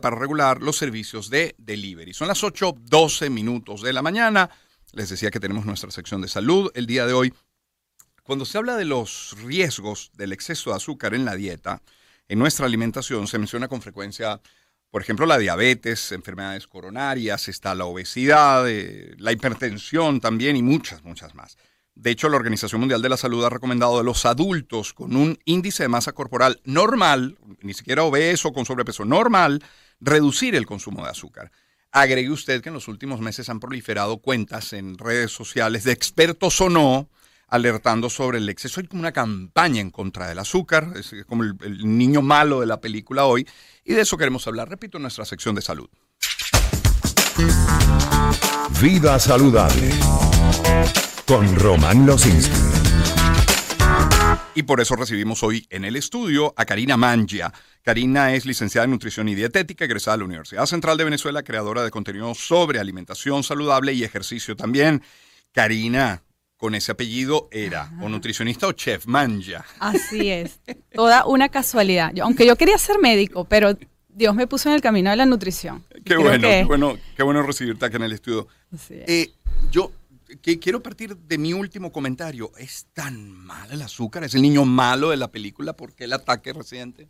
para regular los servicios de delivery. Son las 8.12 minutos de la mañana. Les decía que tenemos nuestra sección de salud el día de hoy. Cuando se habla de los riesgos del exceso de azúcar en la dieta, en nuestra alimentación se menciona con frecuencia, por ejemplo, la diabetes, enfermedades coronarias, está la obesidad, eh, la hipertensión también y muchas, muchas más. De hecho, la Organización Mundial de la Salud ha recomendado a los adultos con un índice de masa corporal normal, ni siquiera obeso con sobrepeso normal, reducir el consumo de azúcar. Agregue usted que en los últimos meses han proliferado cuentas en redes sociales de expertos o no, alertando sobre el exceso. Hay como una campaña en contra del azúcar, es como el, niño malo de la película hoy, y de eso queremos hablar, repito, en nuestra sección de salud. Vida saludable con Román Losinski. Y por eso recibimos hoy en el estudio a Karina Mangia. Karina es licenciada en nutrición y dietética, egresada de la Universidad Central de Venezuela, creadora de contenido sobre alimentación saludable y ejercicio también. Karina, con ese apellido era o nutricionista o chef Mangia. Así es, toda una casualidad. Yo, aunque yo quería ser médico, pero Dios me puso en el camino de la nutrición. Qué Creo bueno, que- qué bueno, qué bueno recibirte acá en el estudio. Así es. Eh, yo que quiero partir de mi último comentario. ¿Es tan mal el azúcar? ¿Es el niño malo de la película? ¿Por qué el ataque reciente?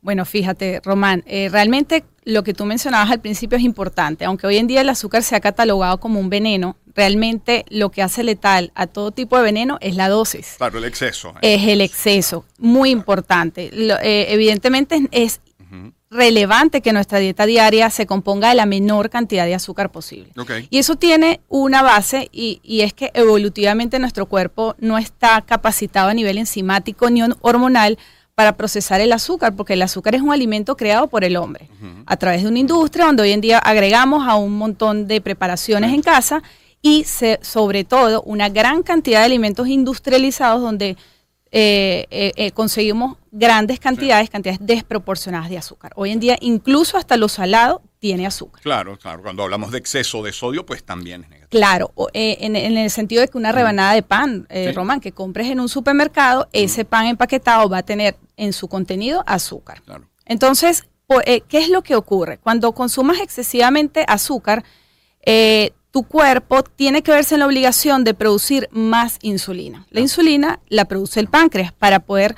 Bueno, fíjate, Román, eh, realmente lo que tú mencionabas al principio es importante. Aunque hoy en día el azúcar se ha catalogado como un veneno, realmente lo que hace letal a todo tipo de veneno es la dosis. Claro, el exceso. ¿eh? Es el exceso, muy importante. Lo- eh, evidentemente es, es relevante que nuestra dieta diaria se componga de la menor cantidad de azúcar posible. Y eso tiene una base y, y es que evolutivamente nuestro cuerpo no está capacitado a nivel enzimático ni on- hormonal para procesar el azúcar, porque el azúcar es un alimento creado por el hombre a través de una industria donde hoy en día agregamos a un montón de preparaciones en casa y se- sobre todo una gran cantidad de alimentos industrializados donde eh, eh, eh, conseguimos grandes cantidades, cantidades desproporcionadas de azúcar. Hoy en día incluso hasta lo salado tiene azúcar. Claro, claro. Cuando hablamos de exceso de sodio, pues también es negativo. Claro, o, eh, en, en el sentido de que una rebanada de pan, eh, Sí. Román, que compres en un supermercado, ese pan empaquetado va a tener en su contenido azúcar. Claro. Entonces, eh, ¿qué es lo que ocurre? Cuando consumas excesivamente azúcar, eh, tu cuerpo tiene que verse en la obligación de producir más insulina. La insulina la produce el páncreas para poder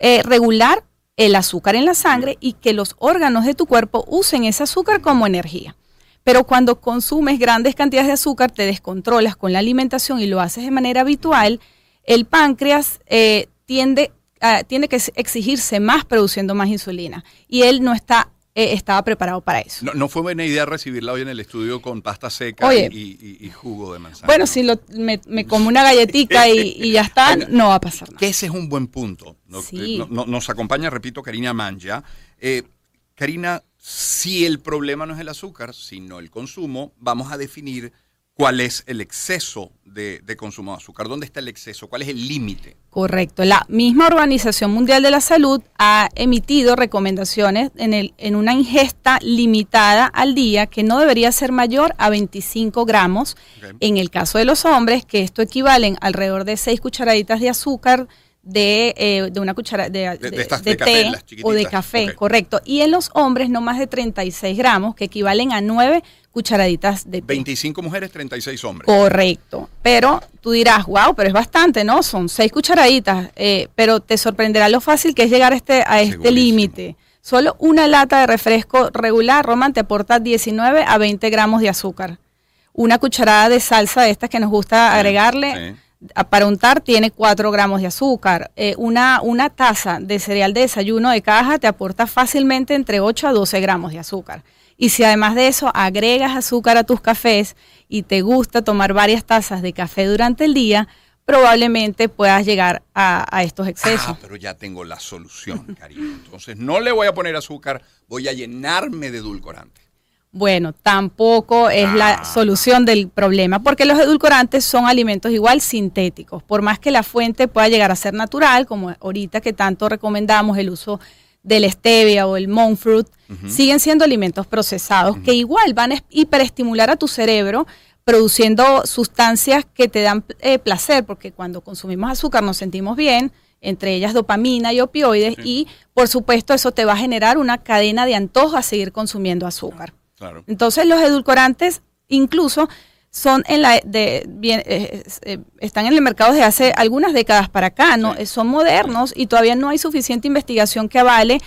eh, regular el azúcar en la sangre y que los órganos de tu cuerpo usen ese azúcar como energía. Pero cuando consumes grandes cantidades de azúcar, te descontrolas con la alimentación y lo haces de manera habitual, el páncreas eh, tiende, a- tiene que exigirse más produciendo más insulina y él no está, eh, estaba preparado para eso. No, no fue buena idea recibirla hoy en el estudio con pasta seca Oye. y, y- y jugo de manzana. Bueno, si lo- me, me como una galletita y, y ya está, no va a pasar nada. Que ese es un buen punto. Sí. no- nos acompaña, repito, Karina Manja. Eh, Karina, si el problema no es el azúcar, sino el consumo, vamos a definir cuál es el exceso de, de consumo de azúcar. ¿Dónde está el exceso? ¿Cuál es el límite? Correcto. La misma Organización Mundial de la Salud ha emitido recomendaciones en, el, en una ingesta limitada al día que no debería ser mayor a 25 gramos. En el caso de los hombres, que esto equivalen alrededor de 6 cucharaditas de azúcar de, eh, de una cuchara de, De- de de- estas de de café, té o de café, correcto. Y en los hombres no más de 36 gramos, que equivalen a 9 cucharaditas de té. 25 mujeres, 36 hombres. Correcto. Pero tú dirás, wow, pero es bastante, ¿no? Son seis cucharaditas. eh, pero te sorprenderá lo fácil que es llegar a este, a este límite. Solo una lata de refresco regular, Roman, te aporta 19 a 20 gramos de azúcar. Una cucharada de salsa de estas que nos gusta Sí, agregarle sí. Para untar tiene 4 gramos de azúcar. Eh, una, una taza de cereal de desayuno de caja te aporta fácilmente entre 8 a 12 gramos de azúcar. Y si además de eso agregas azúcar a tus cafés y te gusta tomar varias tazas de café durante el día, probablemente puedas llegar a, a estos excesos. Ah, pero ya tengo la solución, Karina. Entonces no le voy a poner azúcar, voy a llenarme de edulcorante. Bueno, tampoco es Ah. la solución del problema, porque los edulcorantes son alimentos igual sintéticos. Por más que la fuente pueda llegar a ser natural, como ahorita que tanto recomendamos el uso del stevia o el monk fruit, siguen siendo alimentos procesados que igual van a hiperestimular a tu cerebro produciendo sustancias que te dan eh, placer, porque cuando consumimos azúcar nos sentimos bien, entre ellas dopamina y opioides, y por supuesto eso te va a generar una cadena de antojo a seguir consumiendo azúcar. Claro. Entonces los edulcorantes incluso son en la de bien, eh, eh, están en el mercado desde hace algunas décadas para acá, no Sí. son modernos y todavía no hay suficiente investigación que avale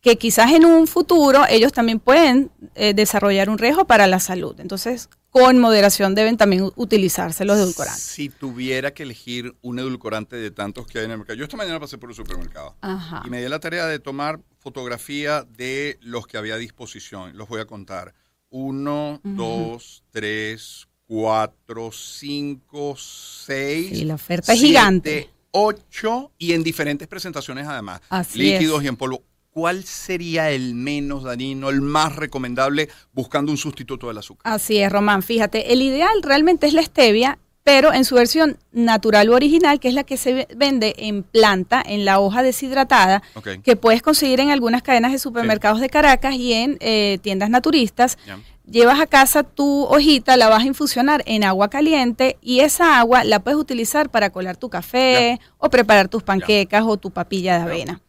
que quizás en un futuro ellos también pueden eh, desarrollar un riesgo para la salud. Entonces, con moderación deben también utilizarse los edulcorantes. Si tuviera que elegir un edulcorante de tantos que hay en el mercado. Yo esta mañana pasé por un supermercado Ajá. y me di la tarea de tomar fotografía de los que había a disposición. Los voy a contar. Uno, dos, tres, cuatro, cinco, seis. Sí, la oferta es siete, gigante. Ocho y en diferentes presentaciones además. Así líquidos es. y en polvo. ¿Cuál sería el menos dañino, el más recomendable buscando un sustituto del azúcar? Así es, Román. Fíjate, el ideal realmente es la stevia, pero en su versión natural o original, que es la que se ve- vende en planta, en la hoja deshidratada, que puedes conseguir en algunas cadenas de supermercados de Caracas y en eh, tiendas naturistas. Llevas a casa tu hojita, la vas a infusionar en agua caliente y esa agua la puedes utilizar para colar tu café o preparar tus panquecas o tu papilla de avena.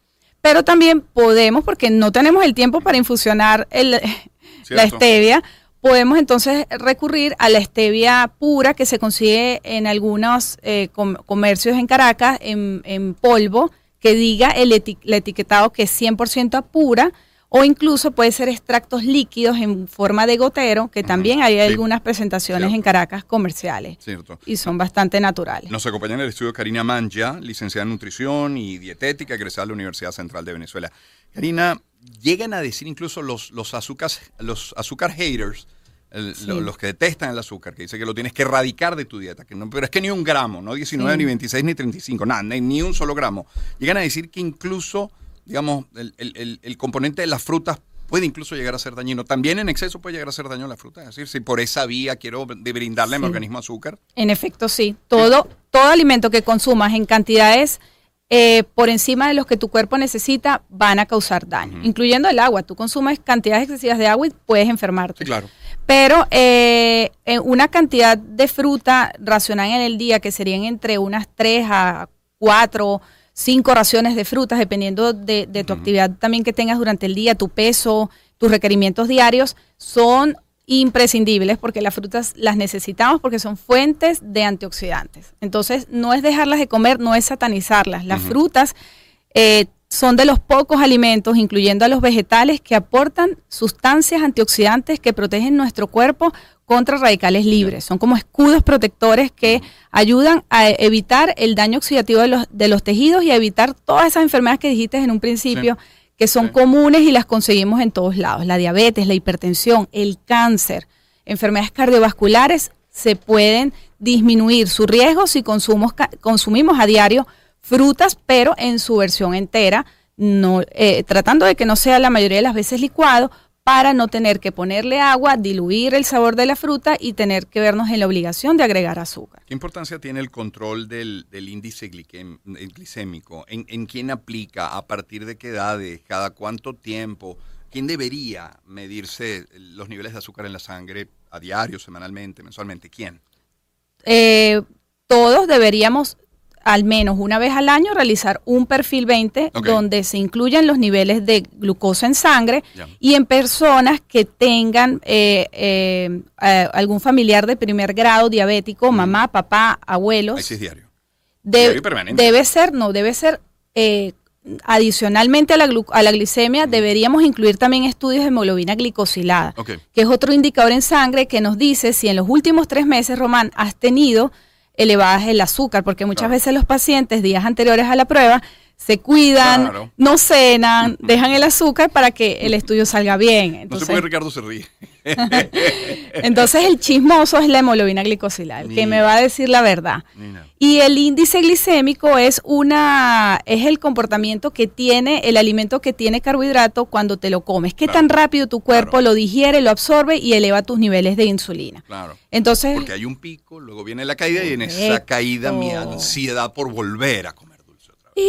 Pero también podemos, porque no tenemos el tiempo para infusionar el, la stevia, podemos entonces recurrir a la stevia pura que se consigue en algunos eh, com- comercios en Caracas en, en polvo, que diga el etiquetado que es 100% pura, o incluso puede ser extractos líquidos en forma de gotero, que también hay sí. algunas presentaciones en. Caracas comerciales Cierto. y son bastante naturales. Nos acompaña en el estudio Karina Manja, licenciada en nutrición y dietética, egresada de la Universidad Central de Venezuela. Karina, llegan a decir incluso los, los, azúcar, los azúcar haters, el- Sí. lo- los que detestan el azúcar, que dicen que lo tienes que erradicar de tu dieta, que no, pero es que ni un gramo, no 19, Sí. ni 26, ni 35, nada, ni, ni un solo gramo. Llegan a decir que incluso, digamos, el, el- el- el componente de las frutas puede incluso llegar a ser dañino. También en exceso puede llegar a ser daño la fruta. Es decir, si por esa vía quiero brindarle a mi Sí. organismo azúcar, En efecto, sí. Todo, todo alimento que consumas en cantidades eh, por encima de los que tu cuerpo necesita van a causar daño, incluyendo el agua. Tú consumes cantidades excesivas de agua y puedes enfermarte. sí, claro. Pero eh, una cantidad de fruta racional en el día, que serían entre unas 3 a 4, 5 raciones de frutas, dependiendo de, de tu actividad también que tengas durante el día, tu peso, tus requerimientos diarios, son imprescindibles porque las frutas las necesitamos porque son fuentes de antioxidantes. Entonces, no es dejarlas de comer, no es satanizarlas. Las frutas eh, son de los pocos alimentos, incluyendo a los vegetales, que aportan sustancias antioxidantes que protegen nuestro cuerpo contra radicales libres. Son como escudos protectores que ayudan a evitar el daño oxidativo de los, de los tejidos y a evitar todas esas enfermedades que dijiste en un principio, que son Sí. comunes y las conseguimos en todos lados. La diabetes, la hipertensión, el cáncer, enfermedades cardiovasculares se pueden disminuir su riesgo si consumos, consumimos a diario frutas, pero en su versión entera, no, eh, tratando de que no sea la mayoría de las veces licuado para no tener que ponerle agua, diluir el sabor de la fruta y tener que vernos en la obligación de agregar azúcar. ¿Qué importancia tiene el control del, del índice eh, glicémico? ¿En, ¿En quién aplica? ¿A partir de qué edades? ¿Cada cuánto tiempo? ¿Quién debería medirse los niveles de azúcar en la sangre a diario, semanalmente, mensualmente? ¿Quién? Eh, todos deberíamos al menos una vez al año realizar un perfil 20 Ok. donde se incluyan los niveles de glucosa en sangre y en personas que tengan eh, eh, eh, algún familiar de primer grado diabético, mamá, papá, abuelos. Ahí sí es diario. Debe ser, no, debe ser eh, adicionalmente a la, glu- a la glicemia, deberíamos incluir también estudios de hemoglobina glicosilada, que es otro indicador en sangre que nos dice si en los últimos tres meses, Román, has tenido elevadas el azúcar, porque muchas veces los pacientes días anteriores a la prueba se cuidan, Claro. no cenan, dejan el azúcar para que el estudio salga bien. No sé Entonces, por qué Ricardo se ríe. entonces el chismoso es la hemoglobina glicosilada, el que me va a decir la verdad. Y el índice glicémico es una es el comportamiento que tiene el alimento que tiene carbohidrato cuando te lo comes. Qué Claro. tan rápido tu cuerpo Claro. lo digiere, lo absorbe y eleva tus niveles de insulina. Claro. Entonces, Porque hay un pico, luego viene la caída y en esa caída mi ansiedad por volver a comer.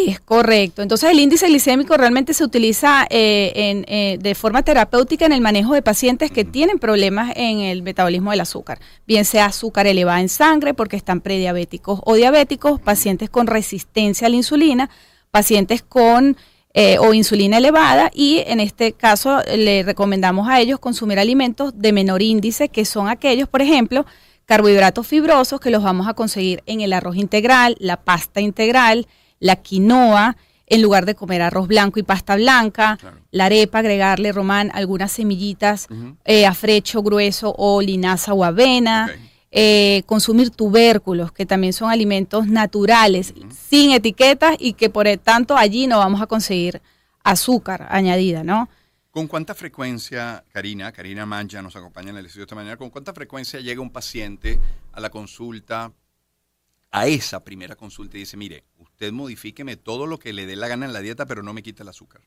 Es correcto. Entonces el índice glicémico realmente se utiliza eh, en, eh, de forma terapéutica en el manejo de pacientes que tienen problemas en el metabolismo del azúcar, bien sea azúcar elevada en sangre porque están prediabéticos o diabéticos, pacientes con resistencia a la insulina, pacientes con eh, o insulina elevada y en este caso le recomendamos a ellos consumir alimentos de menor índice, que son aquellos, por ejemplo, carbohidratos fibrosos que los vamos a conseguir en el arroz integral, la pasta integral, la quinoa, en lugar de comer arroz blanco y pasta blanca, la arepa, agregarle, Román, algunas semillitas, eh, afrecho grueso o linaza o avena. Eh, consumir tubérculos, que también son alimentos naturales, sin etiquetas y que por tanto allí no vamos a conseguir azúcar añadida, ¿no? ¿Con cuánta frecuencia, Karina, Karina Mancha nos acompaña en el estudio esta mañana, con cuánta frecuencia llega un paciente a la consulta, a esa primera consulta y dice, mire, usted modifíqueme todo lo que le dé la gana en la dieta, pero no me quite el azúcar?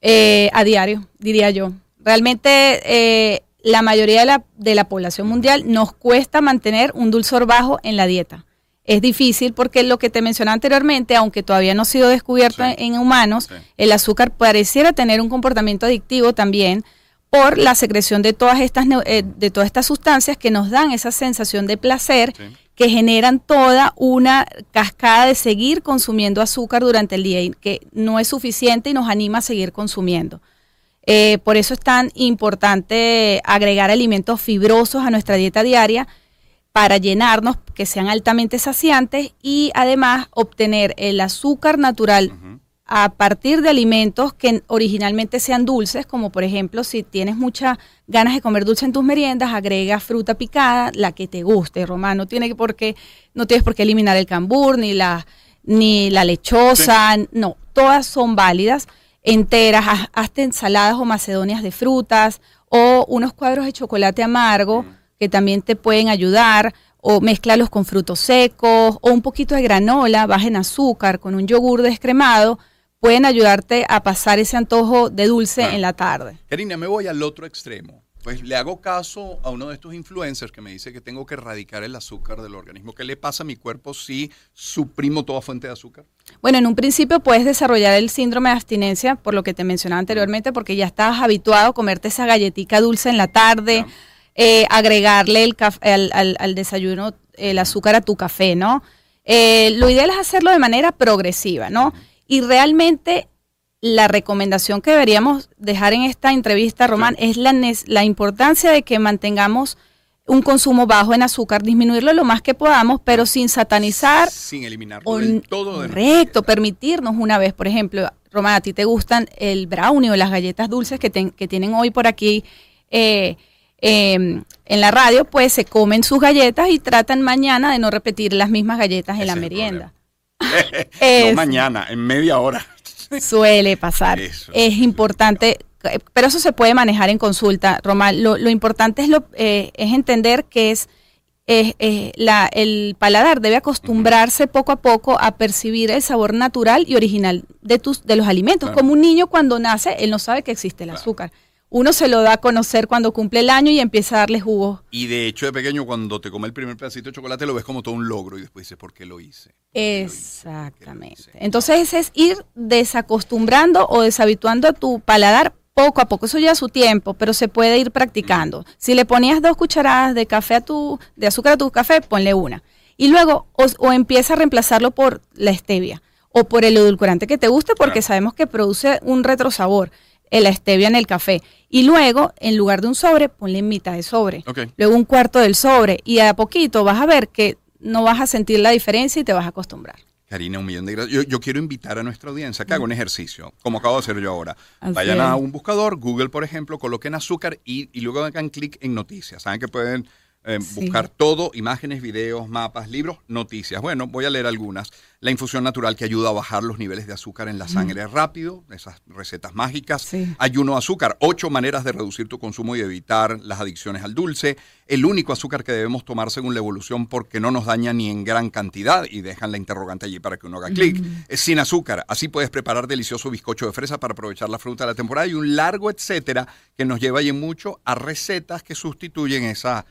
Eh, a diario, diría yo. Realmente eh, la mayoría de la, de la población mundial nos cuesta mantener un dulzor bajo en la dieta. Es difícil porque lo que te mencioné anteriormente, aunque todavía no ha sido descubierto en, humanos, el azúcar pareciera tener un comportamiento adictivo también por la secreción de todas estas eh, de todas estas sustancias que nos dan esa sensación de placer que generan toda una cascada de seguir consumiendo azúcar durante el día y que no es suficiente y nos anima a seguir consumiendo. Eh, por eso es tan importante agregar alimentos fibrosos a nuestra dieta diaria para llenarnos, que sean altamente saciantes y además obtener el azúcar natural a partir de alimentos que originalmente sean dulces, como por ejemplo si tienes muchas ganas de comer dulce en tus meriendas, agrega fruta picada, la que te guste, Román, no tiene por qué, no tienes por qué eliminar el cambur ni la ni la lechosa, no, todas son válidas. Enteras, hasta ensaladas o macedonias de frutas o unos cuadros de chocolate amargo mm. que también te pueden ayudar o mezclarlos con frutos secos o un poquito de granola baja en azúcar con un yogur descremado pueden ayudarte a pasar ese antojo de dulce en la tarde. Karina, me voy al otro extremo pues le hago caso a uno de estos influencers que me dice que tengo que erradicar el azúcar del organismo. ¿Qué le pasa a mi cuerpo si suprimo toda fuente de azúcar? Bueno, en un principio puedes desarrollar el síndrome de abstinencia, por lo que te mencionaba anteriormente, porque ya estás habituado a comerte esa galletita dulce en la tarde, eh, agregarle el al, desayuno el azúcar a tu café, ¿no? Eh, lo ideal es hacerlo de manera progresiva, ¿no? Y realmente la recomendación que deberíamos dejar en esta entrevista, Román, es la, la importancia de que mantengamos un consumo bajo en azúcar, disminuirlo lo más que podamos, pero sin satanizar. Sin eliminarlo del todo. Correcto, permitirnos una vez, por ejemplo, Román, a ti te gustan el brownie o las galletas dulces que, que tienen hoy por aquí eh, em, en la radio, pues se comen sus galletas y tratan mañana de no repetir las mismas galletas en la merienda. no mañana, en media hora. Suele pasar. es importante, pero eso se puede manejar en consulta, Román. Lo, importante es, lo, eh, es entender que es la, el paladar debe acostumbrarse poco a poco a percibir el sabor natural y original de, tus, de los alimentos. Como un niño cuando nace, él no sabe que existe el azúcar uno se lo da a conocer cuando cumple el año y empieza a darle jugo. Y de hecho, de pequeño, cuando te come el primer pedacito de chocolate, lo ves como todo un logro y después dices, ¿por qué lo hice? Exactamente. Entonces, es ir desacostumbrando o deshabituando a tu paladar poco a poco. Eso lleva su tiempo, pero se puede ir practicando. Si le ponías dos cucharadas de café a tu, de azúcar a tu café, ponle una. Y luego, o, empieza a reemplazarlo por la stevia o por el edulcorante que te guste, porque sabemos que produce un retrosabor la stevia en el café. Y luego, en lugar de un sobre, ponle mitad de sobre. Luego un cuarto del sobre. Y a poquito vas a ver que no vas a sentir la diferencia y te vas a acostumbrar. Karina, un millón de gracias. Yo, quiero invitar a nuestra audiencia que haga un ejercicio, como acabo de hacer yo ahora. Vayan a un buscador, Google, por ejemplo, coloquen azúcar y, y luego hagan clic en noticias. Saben que pueden eh, buscar todo, imágenes, videos, mapas, libros, noticias. Bueno, voy a leer algunas. La infusión natural que ayuda a bajar los niveles de azúcar en la sangre rápido, esas recetas mágicas. Ayuno azúcar, ocho maneras de reducir tu consumo y evitar las adicciones al dulce. El único azúcar que debemos tomar según la evolución porque no nos daña ni en gran cantidad y dejan la interrogante allí para que uno haga clic. Es sin azúcar, así puedes preparar delicioso bizcocho de fresa para aprovechar la fruta de la temporada y un largo etcétera que nos lleva ahí mucho a recetas que sustituyen esas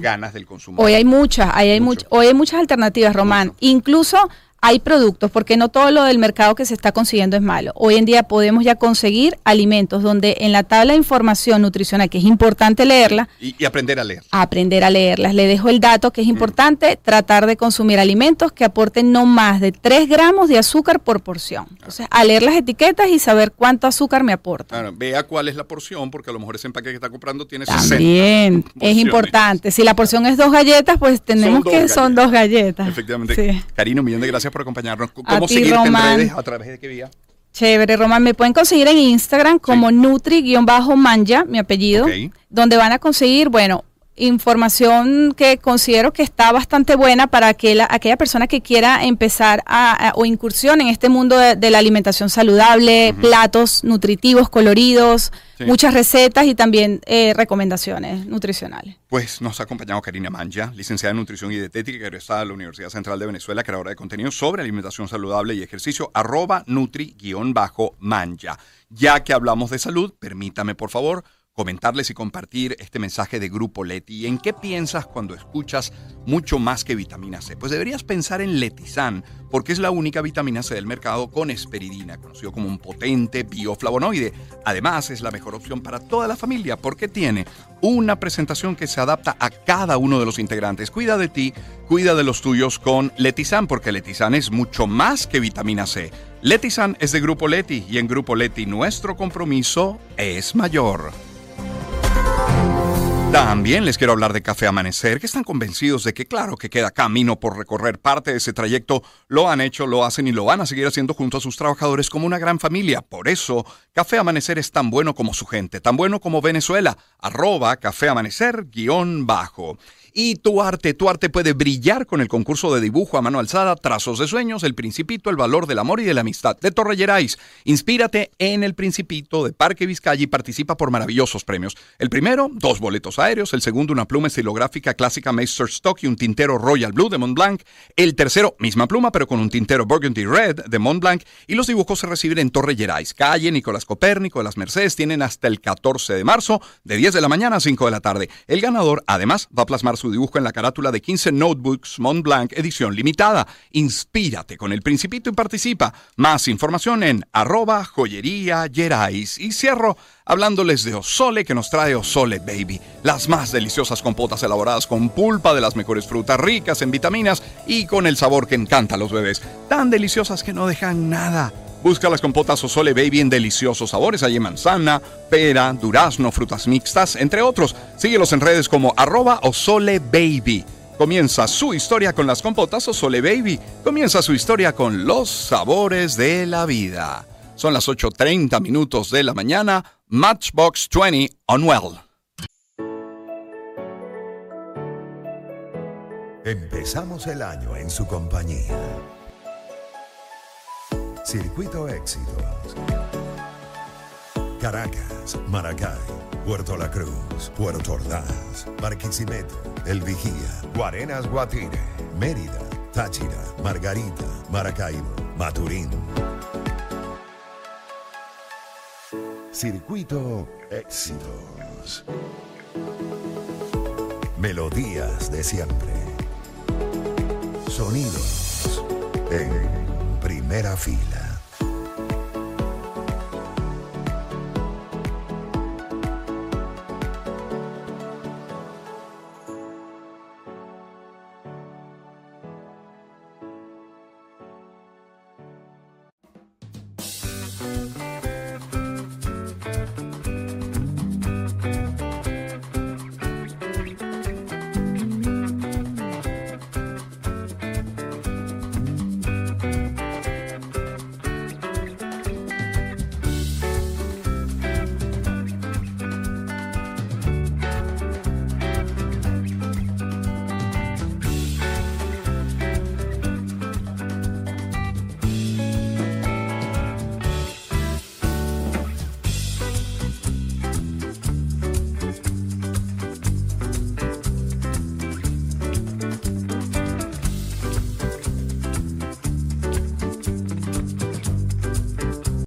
ganas del consumo. Hoy hay muchas, hay, hay hoy hay muchas alternativas, Román. Incluso hay productos, porque no todo lo del mercado que se está consiguiendo es malo. Hoy en día podemos ya conseguir alimentos donde en la tabla de información nutricional, que es importante leerla, y, aprender a leer. Aprender a leerlas. Le dejo el dato que es importante, tratar de consumir alimentos que aporten no más de 3 gramos de azúcar por porción. Entonces, a leer las etiquetas y saber cuánto azúcar me aporta. Claro, vea cuál es la porción, porque a lo mejor ese empaque que está comprando tiene También, es importante. Si la porción es dos galletas, pues tenemos que son dos galletas. Efectivamente. Sí. Karina, un millón de gracias por acompañarnos. ¿Cómo seguirte en redes? ¿A través de qué vía? Chévere, Román. Me pueden conseguir en Instagram como Nutri-Manja, mi apellido, donde van a conseguir, bueno, información que considero que está bastante buena para aquella, aquella persona que quiera empezar a, o incursión en este mundo de, la alimentación saludable, platos nutritivos, coloridos, muchas recetas y también eh, recomendaciones nutricionales. Pues nos ha acompañado Karina Manja, licenciada en Nutrición y Dietética, egresada de la Universidad Central de Venezuela, creadora de contenido sobre alimentación saludable y ejercicio, arroba nutri-manja. Ya que hablamos de salud, permítame por favor comentarles y compartir este mensaje de Grupo Leti. ¿En qué piensas cuando escuchas mucho más que vitamina C? Pues deberías pensar en Letizan, porque es la única vitamina C del mercado con esperidina, conocido como un potente bioflavonoide. Además, es la mejor opción para toda la familia porque tiene una presentación que se adapta a cada uno de los integrantes. Cuida de ti, cuida de los tuyos con Letizan, porque Letizan es mucho más que vitamina C. Letizan es de Grupo Leti y en Grupo Leti nuestro compromiso es mayor. También les quiero hablar de Café Amanecer, que están convencidos de que claro que queda camino por recorrer parte de ese trayecto, lo han hecho, lo hacen y lo van a seguir haciendo junto a sus trabajadores como una gran familia. Por eso, Café Amanecer es tan bueno como su gente, tan bueno como Venezuela, arroba Café Amanecer guion bajo. Y tu arte, tu arte puede brillar con el concurso de dibujo a mano alzada, Trazos de Sueños, El Principito, El Valor del Amor y de la Amistad de Torre Gerais. Inspírate en El Principito de Parque Vizcaya y participa por maravillosos premios. El primero, dos boletos aéreos. El segundo, una pluma estilográfica clásica Meister Stock y un tintero Royal Blue de Montblanc. El tercero, misma pluma, pero con un tintero Burgundy Red de Montblanc. Y los dibujos se reciben en Torre Gerais, calle Nicolás Copérnico de las Mercedes. Tienen hasta el 14 de marzo, de 10 de la mañana a 5 de la tarde. El ganador, además, va a plasmar su su dibujo en la carátula de 15 Notebooks Mont Blanc edición limitada. Inspírate con el Principito y participa. Más información en arroba joyería Gerais. Y cierro hablándoles de Osole que nos trae Osole Baby, las más deliciosas compotas elaboradas con pulpa de las mejores frutas ricas en vitaminas y con el sabor que encanta a los bebés, tan deliciosas que no dejan nada. Busca las compotas Osole Baby en deliciosos sabores. Hay manzana, pera, durazno, frutas mixtas, entre otros. Síguelos en redes como arroba Osole Baby. Comienza su historia con las compotas Osole Baby. Comienza su historia con los sabores de la vida. Son las 8.30 minutos de la mañana. Matchbox 20 on Well. Empezamos el año en su compañía. Circuito Éxitos. Caracas, Maracay, Puerto La Cruz, Puerto Ordaz, Barquisimeto, El Vigía, Guarenas Guatire, Mérida, Táchira, Margarita, Maracaibo, Maturín. Circuito Éxitos. Melodías de siempre. Sonidos en primera fila.